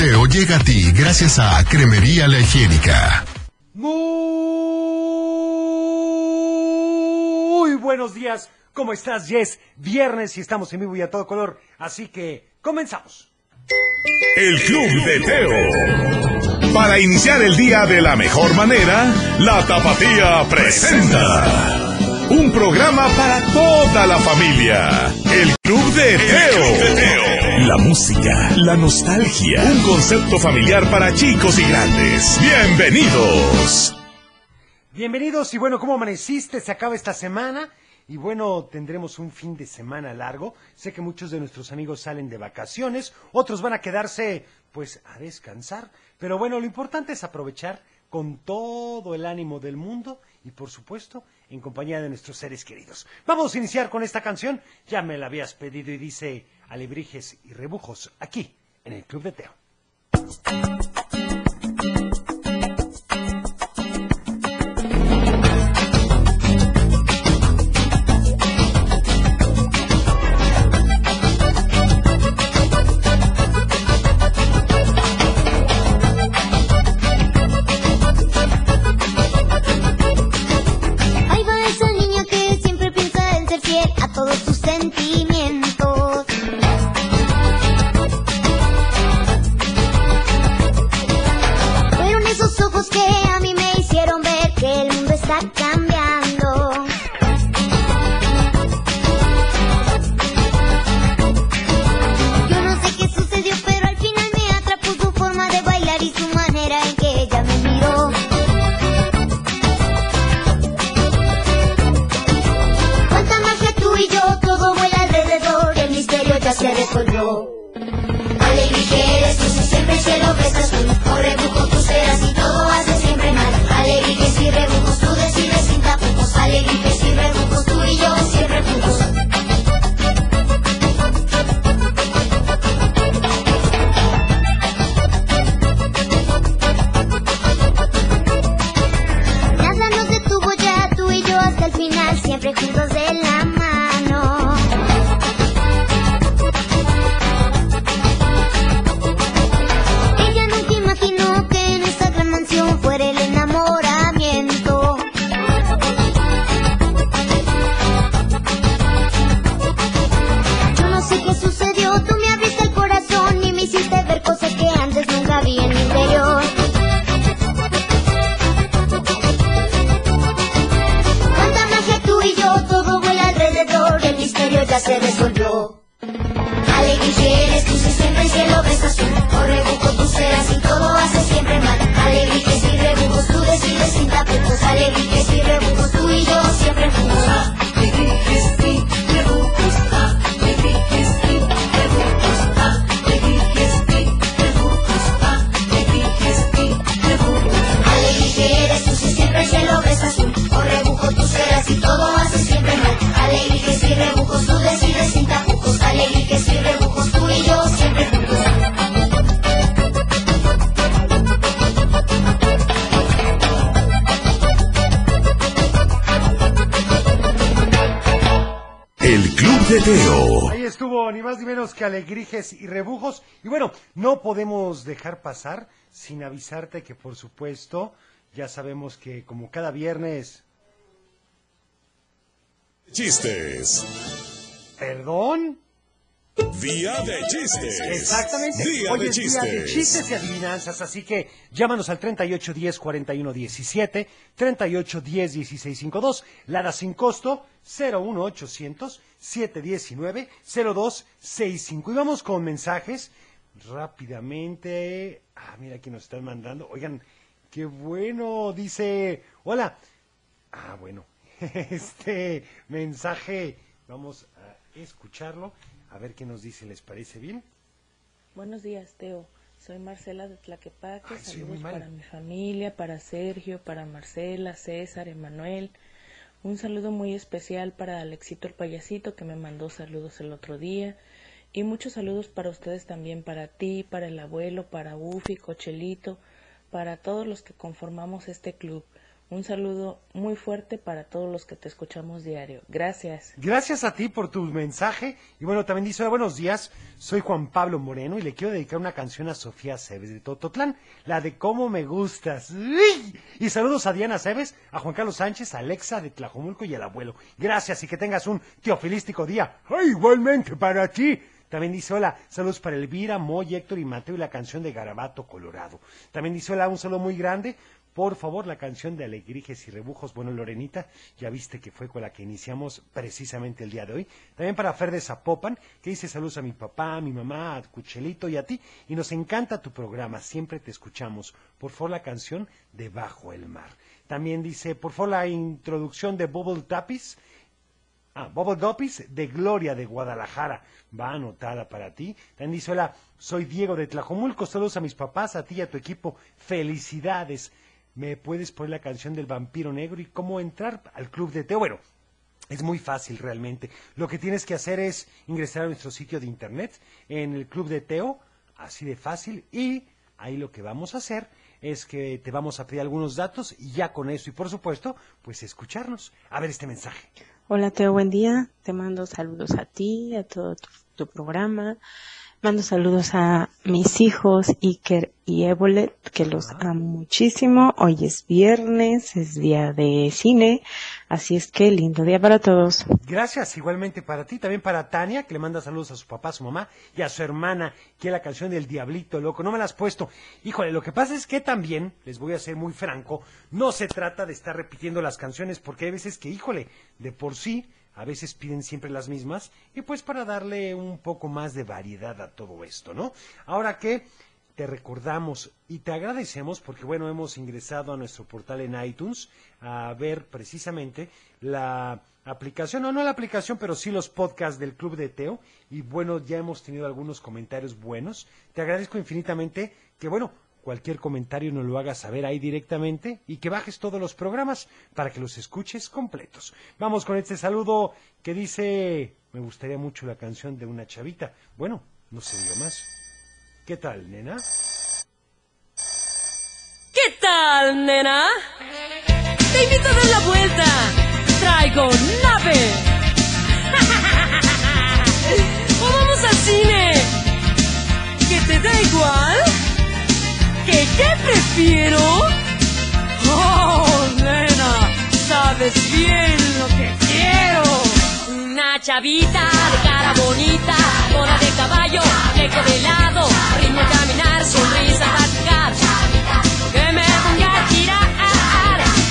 Teo llega a ti gracias a Cremería La Higiénica. Muy buenos días. ¿Cómo estás? Yes, viernes y estamos en vivo y a todo color. Así que comenzamos. El Club de Teo. Para iniciar el día de la mejor manera, la Tapatía presenta. Un programa para toda la familia. El Club de Teo. La música, la nostalgia. Un concepto familiar para chicos y grandes. Bienvenidos. Bienvenidos y bueno, ¿cómo amaneciste? Se acaba esta semana y bueno, tendremos un fin de semana largo. Sé que muchos de nuestros amigos salen de vacaciones, otros van a quedarse pues a descansar, pero bueno, lo importante es aprovechar con todo el ánimo del mundo y por supuesto en compañía de nuestros seres queridos. Vamos a iniciar con esta canción, ya me la habías pedido y dice Alebrijes y Rebujos aquí en el Club de Teo. Se resolvió. Alegría que eres tú, si siempre el cielo ves azul, qué sucedió, tú me abriste el corazón y me hiciste ver cosas que antes nunca vi en mi interior. Cuánta magia tú y yo, todo vuela alrededor, el misterio ya se resolvió. Alegría eres tú, si siempre el cielo ves azul, o rebujo tú serás y todo hace siempre mal. Alegría si rebujos tú decides sin tapujos, alegría si rebujos decides sin tapujos, alegría que si rebujos tú y yo siempre juntos. El Club de Teo. Ahí estuvo, ni más ni menos que alegrijes y rebujos. Y bueno, no podemos dejar pasar sin avisarte que, por supuesto, ya sabemos que como cada viernes... Chistes. ¿Perdón? Día de chistes. Exactamente. Día Hoy de es chistes. día de chistes y adivinanzas, así que llámanos al 38 10 41 17, 38 10 16 52, Lara sin costo 01 800 719 02 65. Y vamos con mensajes rápidamente. Ah, mira aquí nos están mandando. Oigan, qué bueno, dice, hola. Ah, bueno, este mensaje, vamos a escucharlo, a ver qué nos dice, ¿les parece bien? Buenos días, Teo. Soy Marcela de Tlaquepaque. Ay, Saludos para mi familia, para Sergio, para Marcela, César, Emanuel. Un saludo muy especial para Alexito el payasito que me mandó saludos el otro día. Y muchos saludos para ustedes también, para ti, para el abuelo, para Ufi, Cochelito, para todos los que conformamos este club. Un saludo muy fuerte para todos los que te escuchamos diario. Gracias. Gracias a ti por tu mensaje. Y bueno, también dice, buenos días, soy Juan Pablo Moreno y le quiero dedicar una canción a Sofía Cebes de Tototlán, la de Cómo me gustas. Y saludos a Diana Cebes, a Juan Carlos Sánchez, a Alexa de Tlajomulco y al abuelo. Gracias y que tengas un teofilístico día. ¡Ay, igualmente para ti! También dice hola, saludos para Elvira, Moy, Héctor y Mateo y la canción de Garabato Colorado. También dice hola, un saludo muy grande por favor, la canción de Alegrijes y Rebujos. Bueno, Lorenita, ya viste que fue con la que iniciamos precisamente el día de hoy. También para Fer de Zapopan, que dice saludos a mi papá, a mi mamá, a Cuchelito y a ti. Y nos encanta tu programa, siempre te escuchamos. Por favor, la canción de Bajo el Mar. También dice, por favor, la introducción de Bubble Tapis. Ah, Bubble Dopis de Gloria de Guadalajara. Va anotada para ti. También dice, hola, soy Diego de Tlajomulco. Saludos a mis papás, a ti y a tu equipo. Felicidades me puedes poner la canción del vampiro negro y cómo entrar al club de Teo. Bueno, es muy fácil realmente. Lo que tienes que hacer es ingresar a nuestro sitio de internet en el club de Teo, así de fácil, y ahí lo que vamos a hacer es que te vamos a pedir algunos datos y ya con eso y por supuesto, pues escucharnos. A ver este mensaje. Hola Teo, buen día. Te mando saludos a ti, a todo tu, programa. Mando saludos a mis hijos Iker y Ebolet, que los amo muchísimo. Hoy es viernes, es día de cine, así es que lindo día para todos. Gracias, igualmente para ti, también para Tania, que le manda saludos a su papá, a su mamá y a su hermana, que la canción del Diablito Loco. No me la has puesto. Híjole, lo que pasa es que también, les voy a ser muy franco, no se trata de estar repitiendo las canciones, porque hay veces que, híjole, de por sí a veces piden siempre las mismas, y pues para darle un poco más de variedad a todo esto, ¿no? Ahora que te recordamos y te agradecemos porque, bueno, hemos ingresado a nuestro portal en iTunes a ver precisamente la aplicación, o no la aplicación, pero sí los podcasts del Club de Teo, y bueno, ya hemos tenido algunos comentarios buenos. Te agradezco infinitamente que, bueno, cualquier comentario nos lo hagas saber ahí directamente y que bajes todos los programas para que los escuches completos. Vamos con este saludo que dice, me gustaría mucho la canción de una chavita. Bueno, no se dio más. ¿Qué tal, nena? ¿Qué tal, nena? Te invito a dar la vuelta. Traigo nave. o vamos al cine. ¿Que te da igual? ¿Que qué prefiero? Oh, nena, sabes bien lo que quiero. Una chavita de cara bonita,